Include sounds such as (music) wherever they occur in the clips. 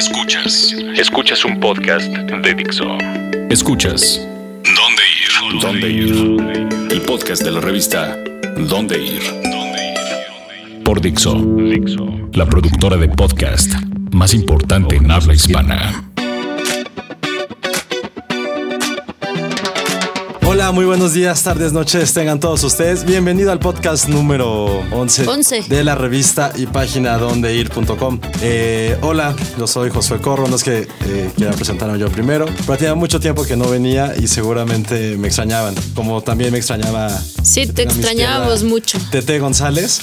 Escuchas. Escuchas un podcast de Dixo. Escuchas. ¿Dónde ir? ¿Dónde ir? El podcast de la revista ¿Dónde ir? Por Dixo. La productora de podcast más importante en habla hispana. Hola, muy buenos días, tardes, noches, tengan todos ustedes. Bienvenido al podcast número 11, 11. de la revista y página dondeir.com. Eh, hola, yo soy Josué Corro, no es que eh, quiera presentarme yo primero, pero tenía mucho tiempo que no venía y seguramente me extrañaban, como también me extrañaba. Sí, te extrañábamos mucho. Tete González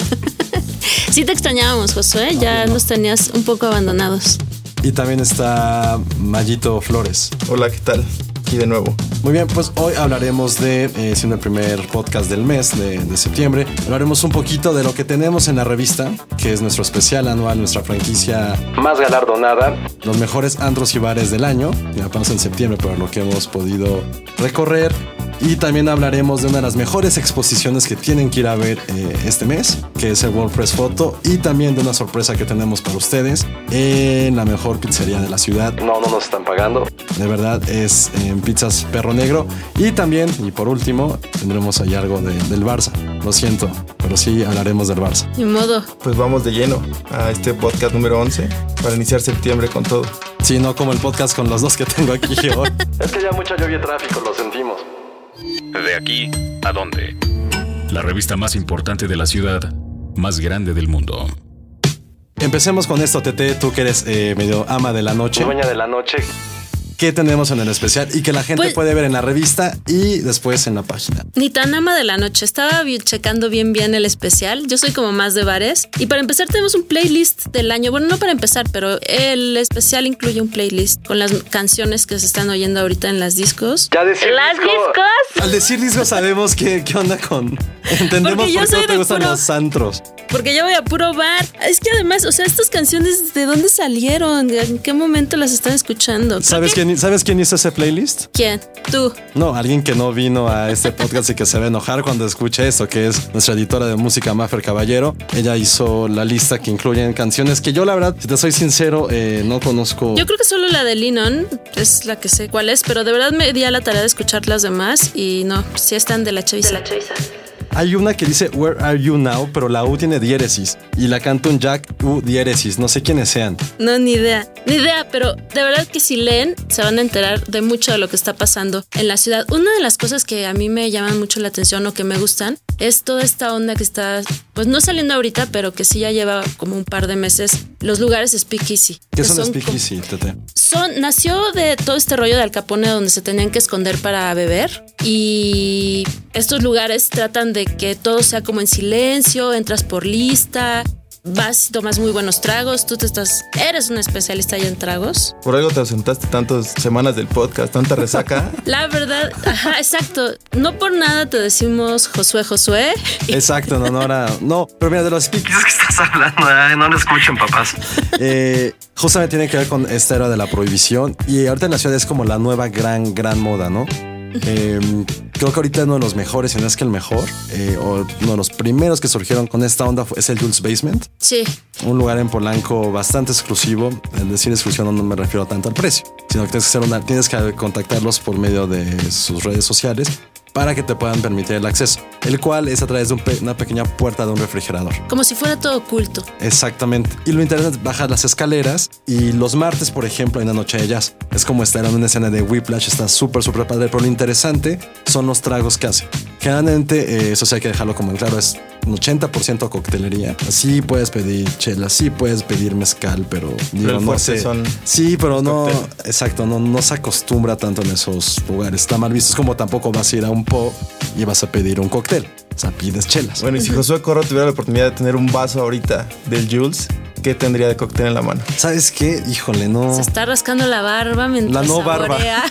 (laughs) Sí, te extrañábamos, Josué. Ya nos tenías un poco abandonados. y también está Mayito Flores. Hola, ¿qué tal? Aquí de nuevo. Muy bien, pues hoy hablaremos de, eh, siendo el primer podcast del mes de, de septiembre, hablaremos un poquito de lo que tenemos en la revista, que es nuestro especial anual, nuestra franquicia más galardonada, los mejores antros y bares del año, ya apenas en septiembre, pero lo que hemos podido recorrer. Y también hablaremos de una de las mejores exposiciones que tienen que ir a ver eh, este mes, que es el World Press Photo, y también de una sorpresa que tenemos para ustedes en la mejor pizzería de la ciudad. No, no nos están pagando. De verdad, es en Pizzas Perro Negro. Y también, y por último, tendremos ahí algo de- del Barça. Lo siento, pero sí hablaremos del Barça. Ni modo. Pues vamos de lleno a este podcast número 11 para iniciar septiembre con todo. Sí, no como el podcast con los dos que tengo aquí (laughs) hoy. es que ya mucha lluvia y tráfico, lo sentimos. De aquí a dónde. La revista más importante de la ciudad, más grande del mundo. Empecemos con esto, Tete, tú que eres eh, medio ama de la noche. Dueña de la noche. ¿Qué tenemos en el especial? Y que la gente Pues- puede ver en la revista y después en la página. Ni tan ama de la noche. Estaba checando bien bien el especial. Yo soy como más de bares. Y para empezar tenemos un playlist del año. Bueno, no para empezar, pero el especial incluye un playlist con las canciones que se están oyendo ahorita en las discos. Ya decir ¿Las discos? Al decir disco sabemos qué, qué onda con... Entendemos Porque yo por qué no te gustan puro- los antros. Porque yo voy a puro bar. Es que además, o sea, estas canciones, ¿de dónde salieron? ¿En qué momento las están escuchando? ¿Sabes que- quién, ¿Sabes quién hizo ese playlist? ¿Quién? Tú. No, alguien que no vino a este podcast y que se va a enojar cuando escuche esto, que es nuestra editora de música, Maffer Caballero. Ella hizo la lista que incluyen canciones que yo, la verdad, si te soy sincero, eh, no conozco. Yo creo que solo la de Lennon es la que sé cuál es, pero de verdad me di a la tarea de escuchar las demás y no, sí están de la chaviza. Hay una que dice Where Are You Now, pero la U tiene diéresis y la canta un Jack U diéresis. No sé quiénes sean. No, ni idea, ni idea, pero de verdad que si leen se van a enterar de mucho de lo que está pasando en la ciudad. Una de las cosas que a mí me llaman mucho la atención o que me gustan es toda esta onda que está, pues no saliendo ahorita, pero que sí ya lleva como un par de meses, los lugares speakeasy. ¿Qué son como- speakeasy, Tete? Son, nació de todo este rollo de Al Capone donde se tenían que esconder para beber y estos lugares tratan de que todo sea como en silencio, entras por lista, vas y tomas muy buenos tragos, tú te estás, eres un especialista ya en tragos. Por algo te ausentaste tantas semanas del podcast, tanta resaca. (laughs) La verdad, ajá, exacto, no por nada te decimos Josué Josué. Exacto, en honor a. No, pero mira, de los speakers que estás hablando, ay, no lo escuchen, papás. (laughs) Eh, justamente tiene que ver con esta era de la prohibición. Y ahorita en la ciudad es como la nueva gran, gran moda, ¿no? Eh, creo que ahorita uno de los mejores, si no es que el mejor, eh, o uno de los primeros que surgieron con esta onda es el Jules Basement. Sí, Un lugar en Polanco bastante exclusivo. Al decir exclusivo no me refiero tanto al precio, sino que tienes que, hacer una, tienes que contactarlos por medio de sus redes sociales para que te puedan permitir el acceso, el cual es a través de un pe- una pequeña puerta de un refrigerador. como si fuera todo oculto. Exactamente. Y lo interesante es bajar las escaleras y los martes, por ejemplo, en la noche de jazz. Es como estar en una escena de Whiplash, está súper, súper padre, pero lo interesante son los tragos que hace. Generalmente, eh, eso sí hay que dejarlo como en claro, es un 80% coctelería. Sí puedes pedir chela, sí puedes pedir mezcal, pero digo, no sé. son Sí, pero no, exacto, no, no se acostumbra tanto en esos lugares. Está mal visto. Es como tampoco vas a ir a un po y vas a pedir un cóctel. O sea, pides chelas. Bueno, y si Josué Corro tuviera la oportunidad de tener un vaso ahorita del Jules, ¿qué tendría de cóctel en la mano? ¿Sabes qué? Híjole, no. Se está rascando la barba mientras La no barba. (laughs)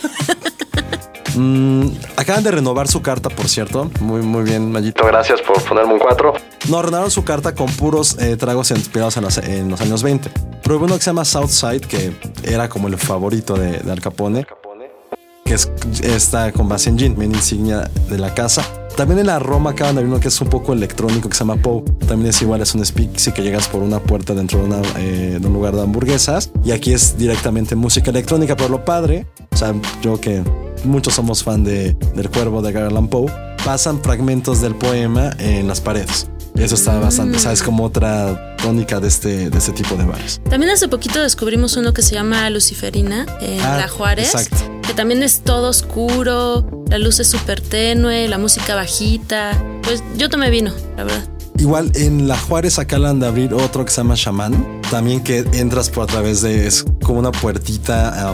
Mm, acaban de renovar su carta, por cierto. Muy, muy bien, Mayito. Gracias por ponerme un 4. No, renovaron su carta con puros eh, tragos inspirados en los, en los años 20. Probé uno que se llama Southside, que era como el favorito de, de Al Capone. que es, está con base en gin, bien insignia de la casa. También en la Roma acaban de abrir uno que es un poco electrónico que se llama Poe. También es igual, es un speakeasy que llegas por una puerta dentro de, una, eh, de un lugar de hamburguesas. Y aquí es directamente música electrónica, pero lo padre, o sea, yo que muchos somos fan de, del cuervo de Garland Poe, pasan fragmentos del poema en las paredes. Eso está bastante, ¿sabes? Como otra tónica de este, de este tipo de bares. También hace poquito descubrimos uno que se llama Luciferina en Ah, La Juárez. exacto. Que también es todo oscuro, la luz es súper tenue, la música bajita. Pues yo tomé vino, la verdad. Igual en La Juárez acaban de abrir otro que se llama Shaman. También que entras por a través de, es como una puertita,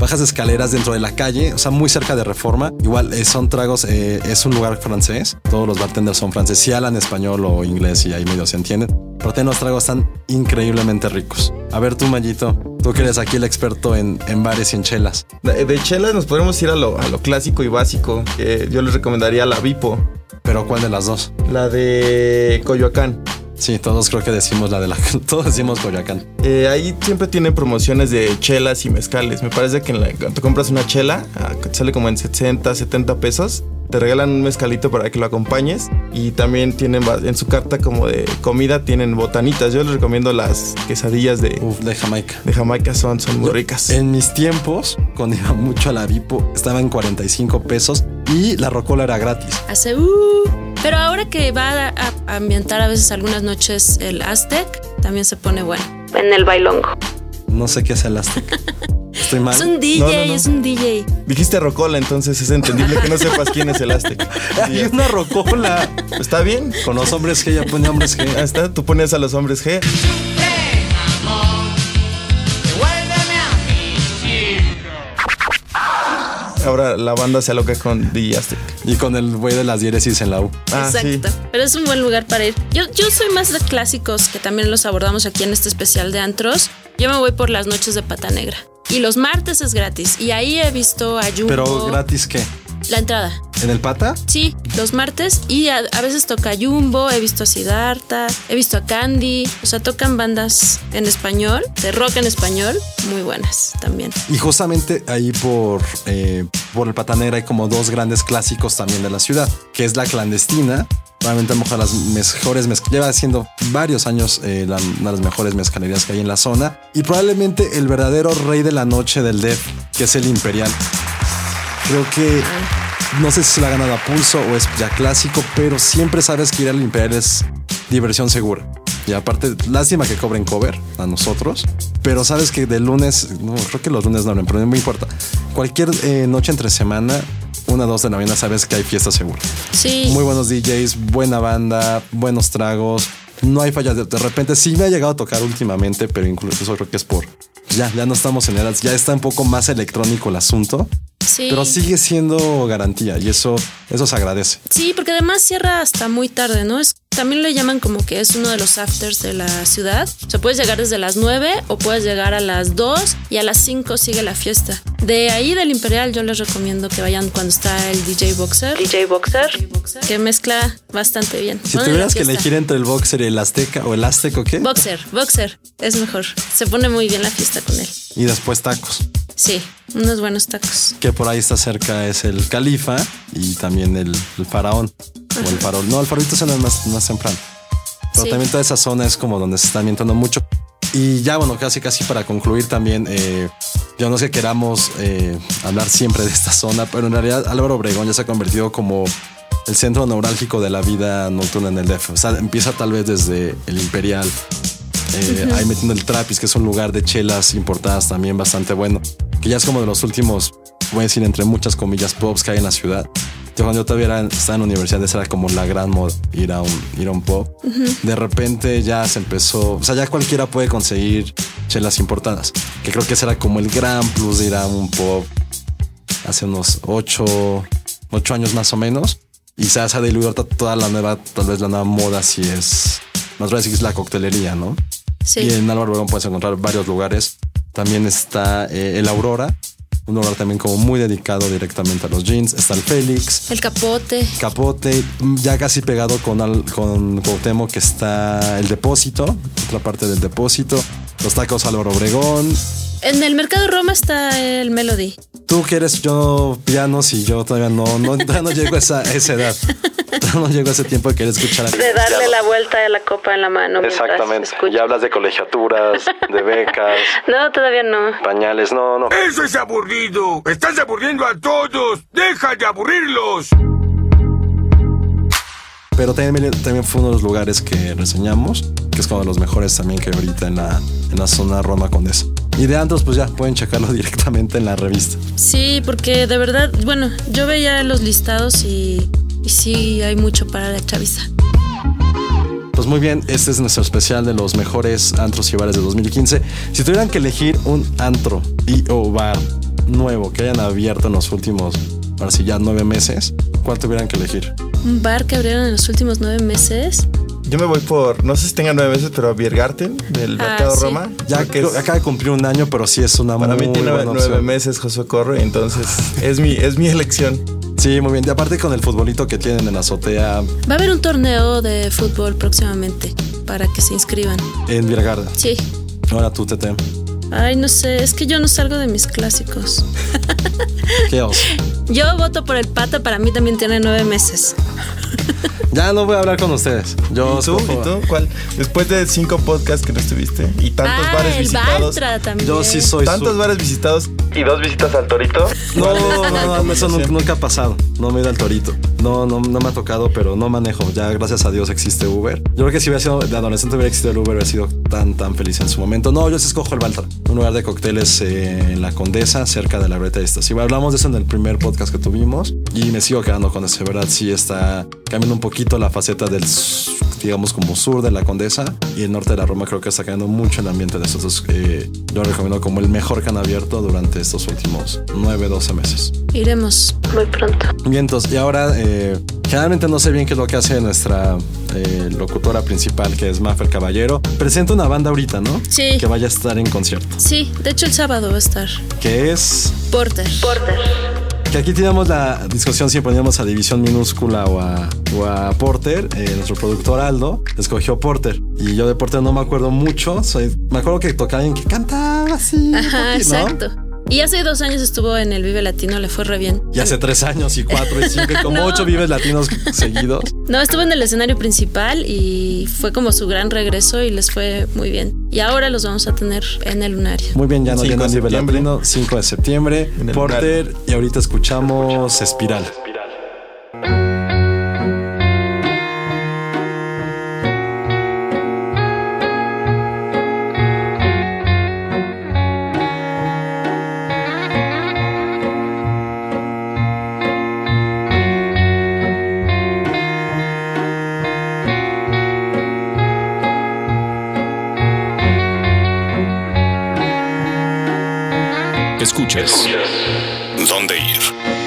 bajas escaleras dentro de la calle, o sea, muy cerca de Reforma. Igual eh, son tragos, eh, es un lugar francés. Todos los bartenders son franceses, sí hablan español o inglés y ahí medio se entienden. Pero tienen los tragos están increíblemente ricos. A ver tú, Mayito, tú que eres aquí el experto en, en bares y en chelas. De, de chelas nos podemos ir a lo, a lo clásico y básico. yo les recomendaría la Vipo, Pero ¿cuál de las dos? la de Coyoacán. Sí, todos creo que decimos la de la... (laughs) Todos decimos Coyoacán. Eh, ahí siempre tienen promociones de chelas y mezcales. Me parece que en la- cuando te compras una chela, ah, sale como en 60, 70 pesos. Te regalan un mezcalito para que lo acompañes. Y también tienen en su carta como de comida, tienen botanitas. Yo les recomiendo las quesadillas de, Uf, de Jamaica. de Jamaica, son, son muy ricas. En mis tiempos, cuando iba mucho a la Vipo, estaba en 45 pesos y la rocola era gratis. Hace uh. Pero ahora que va a, a ambientar a veces algunas noches el Aztec, también se pone bueno. En el bailongo. No sé qué es el Aztec. (laughs) Estoy mal. Es un DJ, No, no, no. es un DJ. Dijiste Rocola, entonces es entendible que no sepas quién es el Aztec. (laughs) Hay una rocola. ¿Está bien? Con los hombres G, ya pone hombres Ahí G. está, tú pones a los hombres G. Ahora la banda se aloca con Aztec. Y con el güey de las diéresis en la U. Ah, sí. Exacto. Pero es un buen lugar para ir. Yo, yo soy más de clásicos que también los abordamos aquí en este especial de antros. Yo me voy por las noches de pata negra. Y los martes es gratis. Y ahí he visto a Jumbo. Pero gratis, ¿qué? La entrada. ¿En el pata? Sí, los martes. Y a, a veces toca Jumbo, he visto a Siddhartha, he visto a Candy. O sea, tocan bandas en español, de rock en español, muy buenas también. Y justamente ahí por, eh, por el Patanera hay como dos grandes clásicos también de la ciudad, que es la clandestina. Probablemente a lo mejor las mejores lleva siendo varios años eh, la- una de las mejores mezcalerías que hay en la zona. Y probablemente el verdadero rey de la noche del Def, que es el Imperial. Creo que no sé si se lo ha ganado a pulso o es ya clásico, pero siempre sabes que ir al Imperial es diversión segura. Y aparte, lástima que cobren cover a nosotros, pero sabes que de lunes, no, creo que los lunes no abren, pero no me importa. Cualquier eh, noche entre semana, una dos de la mañana, sabes que hay fiesta segura. Sí. Muy buenos DJs, buena banda, buenos tragos. No hay fallas. De, repente sí me ha llegado a tocar últimamente, pero incluso eso creo que es por. Ya, ya no estamos en eras, ya está un poco más electrónico el asunto, sí. pero sigue siendo garantía y eso, eso se agradece. Sí, porque además cierra hasta muy tarde, ¿no? Es, también le llaman como que es uno de los afters de la ciudad. O sea, puedes llegar desde las 9 o puedes llegar a las 2 y a las 5 sigue la fiesta. De ahí del Imperial yo les recomiendo que vayan cuando está el DJ Boxer. DJ Boxer. Que mezcla bastante bien. Si Bueno, tuvieras que elegir entre el boxer y el azteca o el azteco, ¿qué? Boxer, Boxer. Es mejor. Se pone muy bien la fiesta con él. Y después tacos. Sí, unos buenos tacos. Que por ahí está cerca es el califa y también el, el faraón. O el farol. No, el farolito es más, más temprano. Pero Sí. también toda esa zona es como donde se está ambientando mucho. Y ya, bueno, casi casi para concluir también, eh, yo no sé que queramos eh, hablar siempre de esta zona, pero en realidad Álvaro Obregón ya se ha convertido como el centro neurálgico de la vida nocturna en el DF. O sea, empieza tal vez desde el Imperial, eh, ahí metiendo el Trapis, que es un lugar de chelas importadas también bastante bueno, que ya es como de los últimos, voy a decir entre muchas comillas, pubs que hay en la ciudad. Yo cuando yo todavía era- estaba en la universidad, esa era como la gran moda, ir a un, ir a un pub. De repente ya se empezó, o sea, ya cualquiera puede conseguir chelas importadas, que creo que ese era como el gran plus de ir a un pub hace unos ocho, ocho años más o menos. Y se ha diluido to- toda la nueva, tal vez la nueva moda, si es, más bien si es la coctelería, ¿no? Sí. Y en Álvaro Obregón puedes encontrar varios lugares. También está eh, el Aurora, un lugar también como muy dedicado directamente a los jeans. Está el Félix, El capote. Capote, ya casi pegado con, al- con Cuauhtémoc que está el depósito, otra parte del depósito. Los tacos Álvaro Obregón. En el mercado Roma está el Melody. Tú quieres yo pianos y yo todavía no, no, no llego a esa, esa edad. no llego a ese tiempo de querer escuchar. De darle la vuelta de la copa en la mano. Exactamente. Ya hablas de colegiaturas, de becas. (laughs) no, todavía no. Pañales, no, no. Eso es aburrido. Estás aburriendo a todos. Deja de aburrirlos. Pero también, también fue uno de los lugares que reseñamos, que es como de los mejores también que hay ahorita en la, en la zona Roma Condesa. Y de antros, pues ya pueden checarlo (laughs) directamente en la revista. Sí, porque de verdad, bueno, yo veía los listados y, y sí hay mucho para la chaviza. Pues muy bien, este es nuestro especial de los mejores antros y bares de 2015. Si tuvieran que elegir un antro y o bar nuevo que hayan abierto en los últimos, ahora sí ya nueve meses, ¿cuál tuvieran que elegir? Un bar que abrieron en los últimos nueve meses. Yo me voy por, no sé si tenga nueve meses, pero Biergarten del Ah, Mercado sí. Roma. Ya que es- acaba de cumplir un año, pero sí es una para muy mí tiene buena nueve opción. meses Josué Corro, y entonces es mi, es mi elección. Sí, muy bien. Y aparte con el futbolito que tienen en la azotea Va a haber un torneo de fútbol próximamente para que se inscriban. en Virgarda. Sí. Ahora tú, Tete. Ay, no sé, es que yo no salgo de mis clásicos. ¿Qué oso? (laughs) Yo voto por el pato, para mí también tiene nueve meses. (laughs) Ya no voy a hablar con ustedes. Yo ¿Y tú? escojo- ¿Y tú? ¿Cuál? Después de cinco podcasts que no estuviste y tantos ah, bares el visitados. También. Yo sí soy Tantos su- bares visitados y dos visitas al Torito. No, ¿Cuál es no, no, no, eso nunca, nunca ha pasado. No me he ido al torito. No, no, no me ha tocado, pero no manejo. Ya gracias a Dios existe Uber. Yo creo que si hubiera sido de adolescente hubiera existido el Uber, hubiera sido tan, tan feliz en su momento. No, yo sí escojo el Baltra, un lugar de cócteles eh, en la Condesa, cerca de la Greta de hablamos de eso en el primer podcast que tuvimos y me sigo quedando con ese, ¿verdad? Sí está cambiando un poquito la faceta del, digamos, como sur de la Condesa y el norte de la Roma. Creo que está cambiando mucho el ambiente de estos dos. eh, lo recomiendo como el mejor que han abierto durante estos últimos 9, 12 meses. Iremos muy pronto. Bien, entonces, y ahora, eh, generalmente no sé bien qué es lo que hace nuestra eh, locutora principal, que es Maffer Caballero. Presenta una banda ahorita, ¿no? Sí. Que vaya a estar en concierto. Sí, de hecho el sábado va a estar. Que es. Porter. Porter. Que aquí teníamos la discusión si poníamos a División Minúscula o a, o a Porter. Eh, nuestro productor Aldo escogió Porter. Y yo de Porter no me acuerdo mucho. Soy, me acuerdo que tocaba alguien que cantaba así. Ajá, exacto. Y hace dos años estuvo en el Vive Latino, le fue re bien. Y hace tres años y cuatro y cinco y como (laughs) No. ocho vives latinos seguidos. No, estuvo en el escenario principal y fue como su gran regreso y les fue muy bien. Y ahora los vamos a tener en el lunario. Muy bien, ya no 5 viene de Vive septiembre. Latino, 5 de septiembre, En el Porter y ahorita escuchamos Espiral. Escuchas. ¿Dónde ir?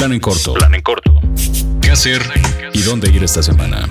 Plan en corto. Plan en corto. ¿Qué hacer y dónde ir esta semana?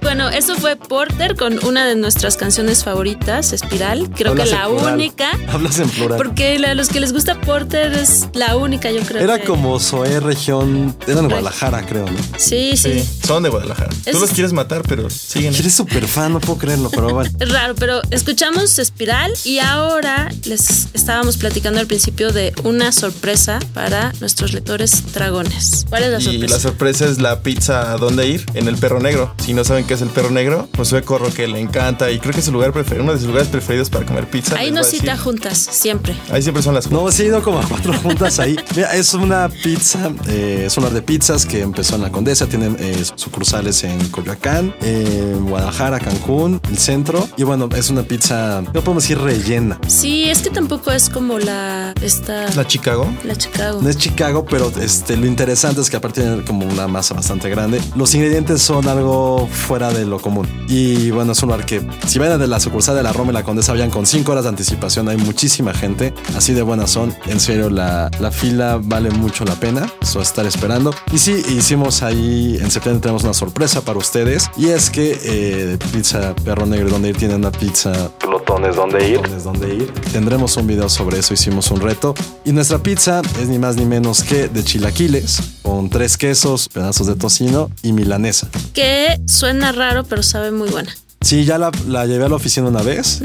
Bueno, eso fue Porter con una de nuestras canciones favoritas, Espiral. Creo Hablas que la única. Hablas en plural. Porque a los que les gusta Porter es la única, yo creo. Era que- como Zoé región. Era en Guadalajara, creo, ¿no? Sí, sí. Sí, son de Guadalajara. Es- Tú los quieres matar, pero siguen. Eres súper fan, no puedo creerlo, pero bueno. Es (laughs) raro, pero escuchamos Espiral y ahora les estábamos platicando al principio de una sorpresa para nuestros lectores dragones. ¿Cuál es la Y sorpresa? la sorpresa es la pizza a dónde ir en el perro negro. Si no saben qué es el perro negro, pues Josué Corro que le encanta y creo que es su lugar preferido, uno de sus lugares preferidos para comer pizza. Ahí nos cita juntas, siempre. Ahí siempre son las No, sí ido como a cuatro juntas ahí. Mira, es una pizza, eh, es un de pizzas que empezó en la Condesa, tiene eh, sucursales en Coyoacán, en Guadalajara, Cancún, el centro. Y bueno, es una pizza, no podemos decir rellena. Sí, es que tampoco es como la esta la Chicago. la Chicago. No es Chicago, pero este, lo interesante es que aparte tiene como una masa bastante grande. Los ingredientes son algo fuera de lo común. Y bueno, es un bar que si ven de la sucursal de la Roma y la Condesa, vayan con 5 horas de anticipación. Hay muchísima gente. Así de buenas son. En serio, la, la fila vale mucho la pena. Eso estar esperando. Y sí, hicimos ahí, en septiembre tenemos una sorpresa para ustedes. Y es que eh, Pizza Perro Negro, donde ir, tiene una pizza glotones donde ir. Glotones donde ir. Tendremos un video sobre eso, hicimos un reto. Y nuestra pizza es ni más ni menos que de chilaquiles, con tres quesos, pedazos de tocino y milanesa. Que suena raro, pero sabe muy buena. Sí, ya la, la llevé a la oficina una vez.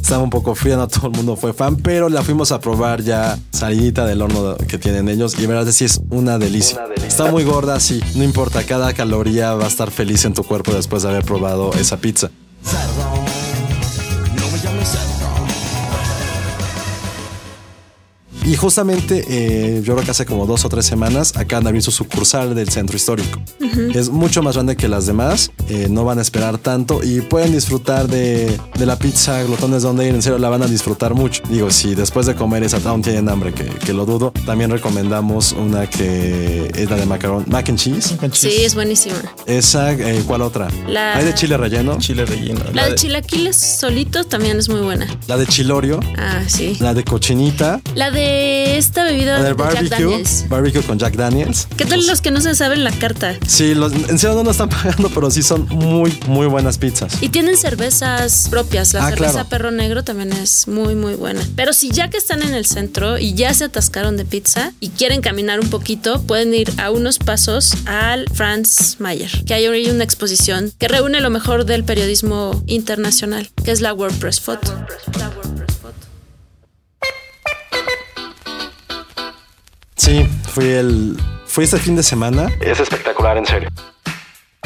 Estaba un poco fría, no todo el mundo fue fan, pero la fuimos a probar ya salidita del horno que tienen ellos. Y verdad, sí es una delicia. Está muy gorda, sí. No importa, cada caloría va a estar feliz en tu cuerpo después de haber probado esa pizza. Y justamente, eh, yo creo que hace como dos o tres semanas, acaban de abrir su sucursal del centro histórico. Es mucho más grande que las demás, eh, no van a esperar tanto y pueden disfrutar de, de la pizza glotones donde ir, en serio la van a disfrutar mucho. Digo, si después de comer esa aún tienen hambre, que, que lo dudo, también recomendamos una que es la de macarón, mac and cheese. Sí, es buenísima. Esa, eh, ¿cuál otra? La- Hay de chile relleno, Chile relleno. La de chilaquiles solitos también es muy buena. la de chilorio, Ah, sí. la de cochinita, La de esta bebida de del Jack barbecue, Daniels. barbecue con Jack Daniels. ¿Qué tal los que no se saben la carta? Sí, los, en serio no nos están (laughs) pagando, pero sí son muy, muy buenas pizzas. Y tienen cervezas propias. La Ah, cerveza claro. Perro Negro también es muy, muy buena. Pero si ya que están en el centro y ya se atascaron de pizza y quieren caminar un poquito, pueden ir a unos pasos al Franz Mayer, que hay una exposición que reúne lo mejor del periodismo internacional, que es la WordPress Photo. La WordPress Sí, fui el. Fui este fin de semana. Es espectacular, en serio.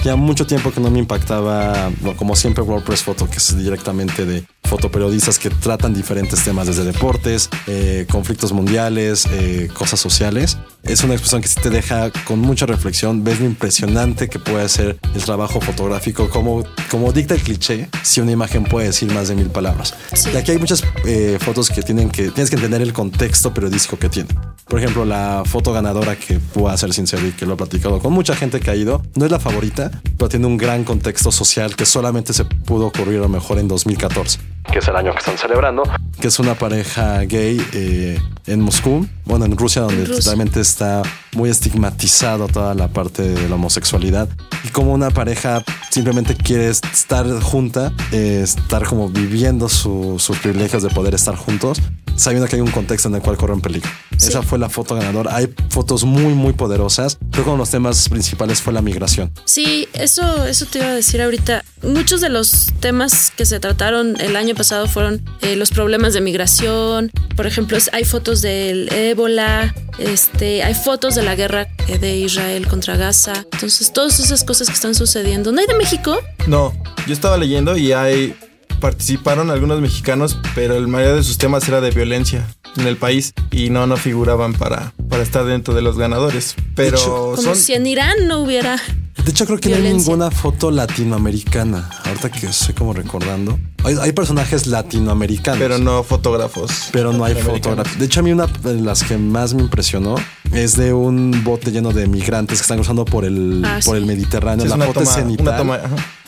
Ya mucho tiempo que no me impactaba, no, como siempre, WordPress Photo, que es directamente de fotoperiodistas que tratan diferentes temas, desde deportes, eh, conflictos mundiales, eh, cosas sociales. Es una exposición que sí te deja con mucha reflexión. Ves lo impresionante que puede ser el trabajo fotográfico, como, como dicta el cliché, si una imagen puede decir más de mil palabras. Sí. Y aquí hay muchas eh, fotos que tienen que, tienes que entender el contexto periodístico que tiene. Por ejemplo, la foto ganadora que voy a ser sincero y que lo he platicado con mucha gente que ha ido, no es la favorita, pero tiene un gran contexto social que solamente se pudo ocurrir a lo mejor en 2014, que es el año que están celebrando, que es una pareja gay eh, en Moscú, bueno, en Rusia, donde Rusia. realmente está muy estigmatizado toda la parte de la homosexualidad y como una pareja simplemente quiere estar junta, eh, estar como viviendo su- sus privilegios de poder estar juntos, sabiendo que hay un contexto en el cual corren peligro. Sí. Esa fue la foto ganadora. Hay fotos muy, muy poderosas. Creo que uno de los temas principales fue la migración. Sí, eso, eso te iba a decir ahorita. Muchos de los temas que se trataron el año pasado fueron eh, los problemas de migración. Por ejemplo, hay fotos del ébola, este, hay fotos de la guerra eh, de Israel contra Gaza. Entonces, todas esas cosas que están sucediendo. ¿No hay de México? No, yo estaba leyendo y hay participaron algunos mexicanos, pero el mayoría de sus temas era de violencia en el país y no no figuraban para para estar dentro de los ganadores. Pero Como son si en Irán no hubiera. De hecho, creo que no hay Violencia. ninguna foto latinoamericana. Ahorita que estoy como recordando. Hay, hay personajes latinoamericanos. pero no fotógrafos. pero no hay fotografía. De hecho, a mí una de las que más me impresionó, Es de un bote lleno de migrantes que están cruzando por el, Ah, por sí. el Mediterráneo. Sí, la foto toma- es una toma.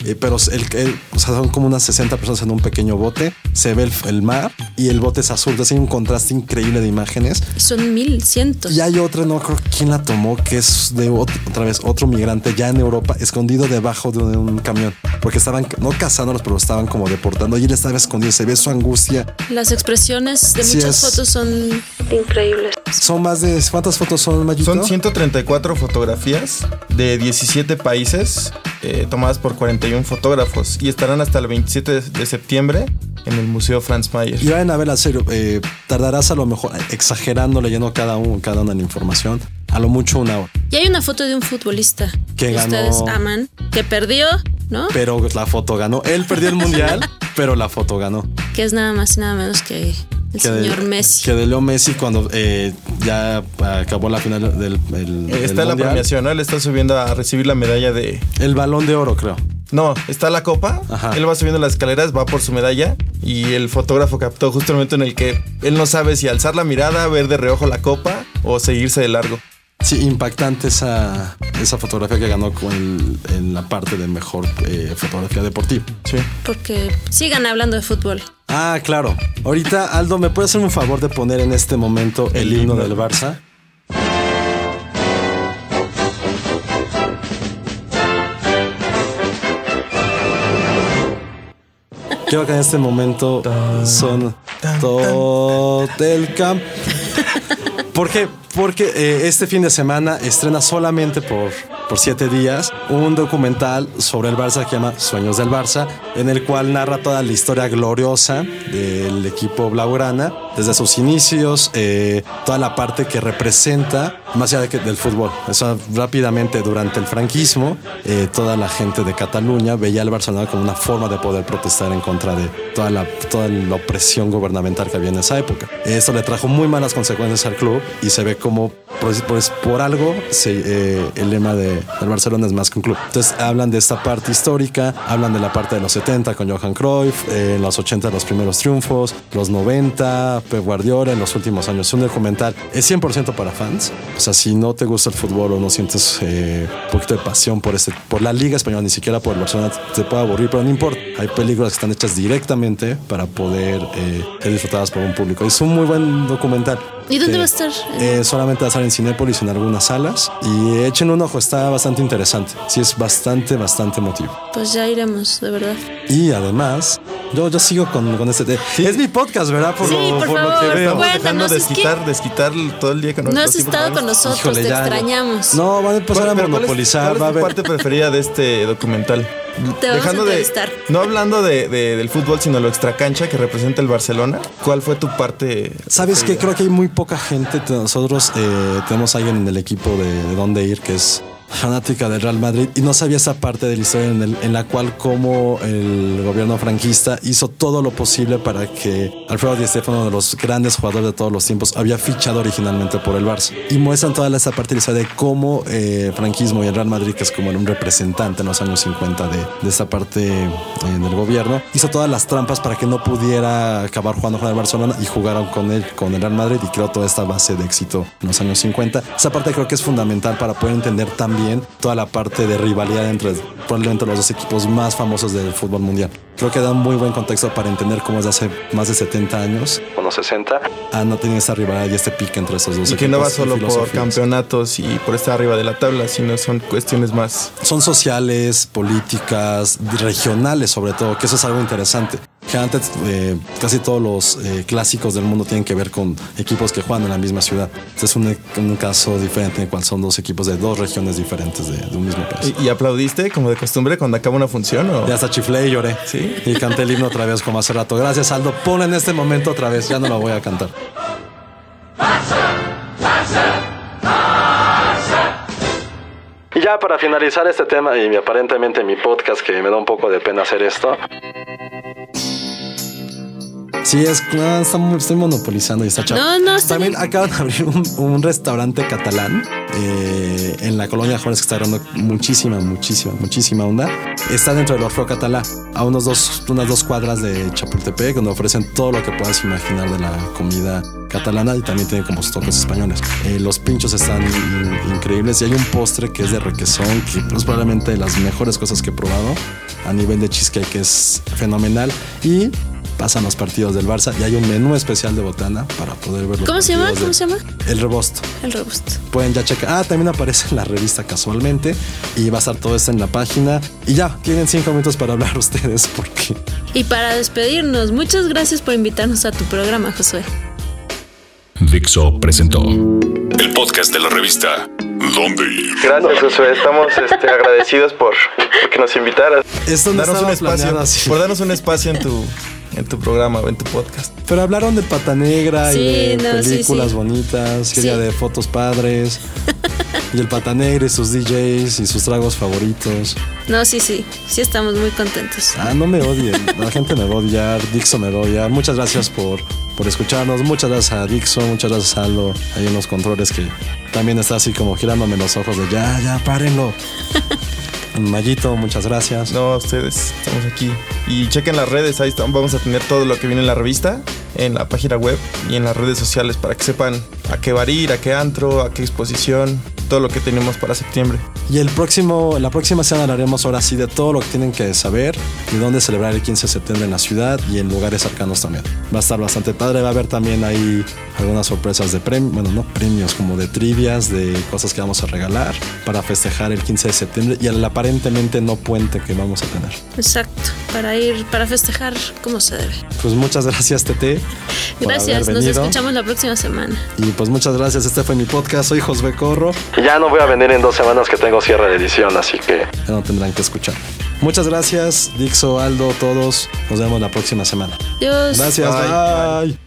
Eh, pero el, el- o sea, son como unas 60 personas en un pequeño bote. Se ve el, el mar y el bote es azul. Entonces hay un contraste increíble de imágenes. Son mil, cientos. Y hay otra, no creo quién la tomó, que es de otro- otra vez otro migrante ya en Europa, escondido debajo de un camión. Porque estaban, no cazándolos, pero estaban como deportando. Y él estaba escondido. Se ve su angustia. Las expresiones de Sí, muchas es- fotos son increíbles. Son más de. ¿Cuántas fotos son, Mayito? Son 134 fotografías de 17 países eh, tomadas por 41 fotógrafos y estarán hasta el 27 de, de septiembre en el Museo Franz Mayer. Y vayan a ver, serio, eh, tardarás a lo mejor exagerando, leyendo cada, uno, cada una la información, a lo mucho una hora. Y hay una foto de un futbolista Que que, ganó- ustedes aman, que perdió, ¿no? Pero la foto ganó. Él perdió el (laughs) mundial, pero la foto ganó. que es nada más y nada menos que el Que de- señor Messi. Que de Leo Messi cuando eh, ya acabó la final del, el- del está la mundial. premiación, ¿no? Él está subiendo a recibir la medalla de... El balón de oro, creo. No, está la copa. Ajá. Él va subiendo las escaleras, va por su medalla y el fotógrafo captó justo el momento en el que él no sabe si alzar la mirada, ver de reojo la copa o seguirse de largo. Sí, impactante esa, esa fotografía que ganó con el- en la parte de mejor eh, fotografía deportiva. Sí. Porque sigan hablando de fútbol. Ah, claro. Ahorita, Aldo, ¿me puedes hacer un favor de poner en este momento el, El himno himno. del Barça? Quiero que en este momento son todo el campo. ¿Por qué? Porque eh, este fin de semana estrena solamente por, por siete días un documental sobre el Barça que llama Sueños del Barça, en el cual narra toda la historia gloriosa del equipo blaugrana, desde sus inicios, eh, toda la parte que representa, más allá de que- del fútbol. Eso rápidamente durante el franquismo, eh, toda la gente de Cataluña veía al Barcelona como una forma de poder protestar en contra de toda la, toda la opresión gubernamental que había en esa época. Esto le trajo muy malas consecuencias al club y se ve como pues, pues, por algo se- eh, el lema de, del Barcelona es más que un club. Entonces hablan de esta parte histórica, hablan de la parte de los 70 con Johan Cruyff, eh, en los 80 los primeros triunfos, los 90, Pep Guardiola en los últimos años. Es un documental, es 100% para fans. O sea, si no te gusta el fútbol o no sientes eh, un poquito de pasión por, este, por la Liga Española, ni siquiera por el Barcelona, te puede aburrir, pero no importa. Hay películas que están hechas directamente para poder eh, ser disfrutadas por un público. Es un muy buen documental. ¿Y dónde va a estar? eh, solamente va a estar en Cinépolis en algunas salas y echen un ojo, está bastante interesante. Sí, es bastante, bastante emotivo. Pues ya iremos, de verdad. Y además, yo, yo sigo con, con este tema. Es mi podcast, ¿verdad? Por, Sí, lo, por por lo favor, que veo. Dejando que- desquitar, desquitar todo el día con No nosotros. has estado con nosotros, Híjole, te ya, extrañamos. No, van a empezar ¿Cuál- a pero cuál es- monopolizar. ¿Cuál va a es tu haber. parte preferida de este documental? Te vamos a de, no hablando de, de- del fútbol, sino lo extracancha que representa el Barcelona. ¿Cuál fue tu parte? ¿Sabes preferida? Creo que hay muy poca gente. Nosotros eh, tenemos a alguien en el equipo de, de dónde ir que es fanática del Real Madrid y no sabía esa parte de la historia en, el- en la cual como el gobierno franquista hizo todo lo posible para que Alfredo Di Stéfano, uno de los grandes jugadores de todos los tiempos, había fichado originalmente por el Barça. Y muestran toda esa parte de la historia de cómo eh, franquismo y el Real Madrid, que es como un representante en los años 50 de, de parte eh, del gobierno, hizo todas las trampas para que no pudiera acabar jugando con el Barcelona y jugaron con él, con el Real Madrid y creó toda esta base de éxito en los años 50. Esa parte creo que es fundamental para poder entender también toda la parte de rivalidad entre probablemente los dos equipos más famosos del fútbol mundial. Creo que da un muy buen contexto para entender cómo desde hace más de 70 años, o no 60, han no tenido esta rivalidad y este pique entre estos dos Y equipos. que no va y solo por campeonatos y por estar arriba de la tabla, sino son cuestiones más. son sociales, políticas, regionales sobre todo, que eso es algo interesante. Que antes eh, casi todos los eh, clásicos del mundo tienen que ver con equipos que juegan en la misma ciudad. Este es un, un caso diferente en el cual son dos equipos de dos regiones diferentes de, de un mismo país. ¿Y, y aplaudiste como de costumbre cuando acaba una función? ¿o? Ya hasta chiflé y lloré. Sí. Y canté el himno otra vez como hace rato. Gracias, Aldo. Pon en este momento otra vez. Ya no lo voy a cantar. Y ya para finalizar este tema y aparentemente mi podcast, que me da un poco de pena hacer esto. Sí, es, no, está estoy monopolizando y está chato. No, no, También bien. acaban de abrir un, un restaurante catalán eh, en la colonia Juárez que está agarrando muchísima, muchísima, muchísima onda. Está dentro del Orfeo Catalá, a unos dos, unas dos cuadras de Chapultepec, donde ofrecen todo lo que puedas imaginar de la comida catalana y también tiene como sus toques españoles. Eh, los pinchos están in- increíbles y hay un postre que es de requesón, que es probablemente de las mejores cosas que he probado a nivel de cheesecake, que es fenomenal. Y pasan los partidos del Barça y hay un menú especial de botana para poder ver los ¿Cómo se llama? ¿Cómo se llama? El Rebosto. El robusto. Pueden ya checar. Ah, también aparece en la revista casualmente y va a estar todo esto en la página. Y ya, tienen cinco minutos para hablar (laughs) ustedes porque Y para despedirnos, muchas gracias por invitarnos a tu programa, Josué. Dixo presentó el podcast de la revista ¿Dónde ir? Gracias, Josué. Estamos este, agradecidos por, por que nos invitaras. esto no Darnos un espacio, planeado así. por darnos un espacio en tu, en tu programa o en tu podcast. Pero hablaron de Pata Negra Sí, y de no, películas sí. bonitas, quería Sí. de fotos padres. (laughs) y el Pata Negra y sus DJs y sus tragos favoritos. No, sí, sí, sí estamos muy contentos. Ah, no me odien. La gente me va a odiar. Dixo me va a odiar. Muchas gracias por, por escucharnos. Muchas gracias a Dixo. Muchas gracias a Aldo. Ahí en los controles que también está así como girándome los ojos de ya, ya, párenlo. (laughs) Mayito, muchas gracias. No, a ustedes, estamos aquí. Y chequen las redes, ahí están, vamos a tener todo lo que viene en la revista, en la página web y en las redes sociales para que sepan a qué bar ir, a qué antro, a qué exposición, todo lo que tenemos para septiembre. Y el próximo, la próxima semana hablaremos ahora sí de todo lo que tienen que saber y dónde celebrar el 15 de septiembre en la ciudad y en lugares cercanos también. Va a estar bastante padre, va a haber también ahí algunas sorpresas de premios, bueno, no premios, como de trivias, de cosas que vamos a regalar para festejar el 15 de septiembre y el aparentemente no puente que vamos a tener. Exacto, para ir, para festejar como se debe. Pues muchas gracias, Tete. por Gracias, nos escuchamos la próxima semana. Y pues muchas gracias, este fue mi podcast, soy José Corro. Ya no voy a venir en dos semanas que tengo cierre de edición, así que ya no tendrán que escuchar. Muchas gracias, Dixo, Aldo, todos. Nos vemos la próxima semana. Adiós. Gracias, Bye. bye.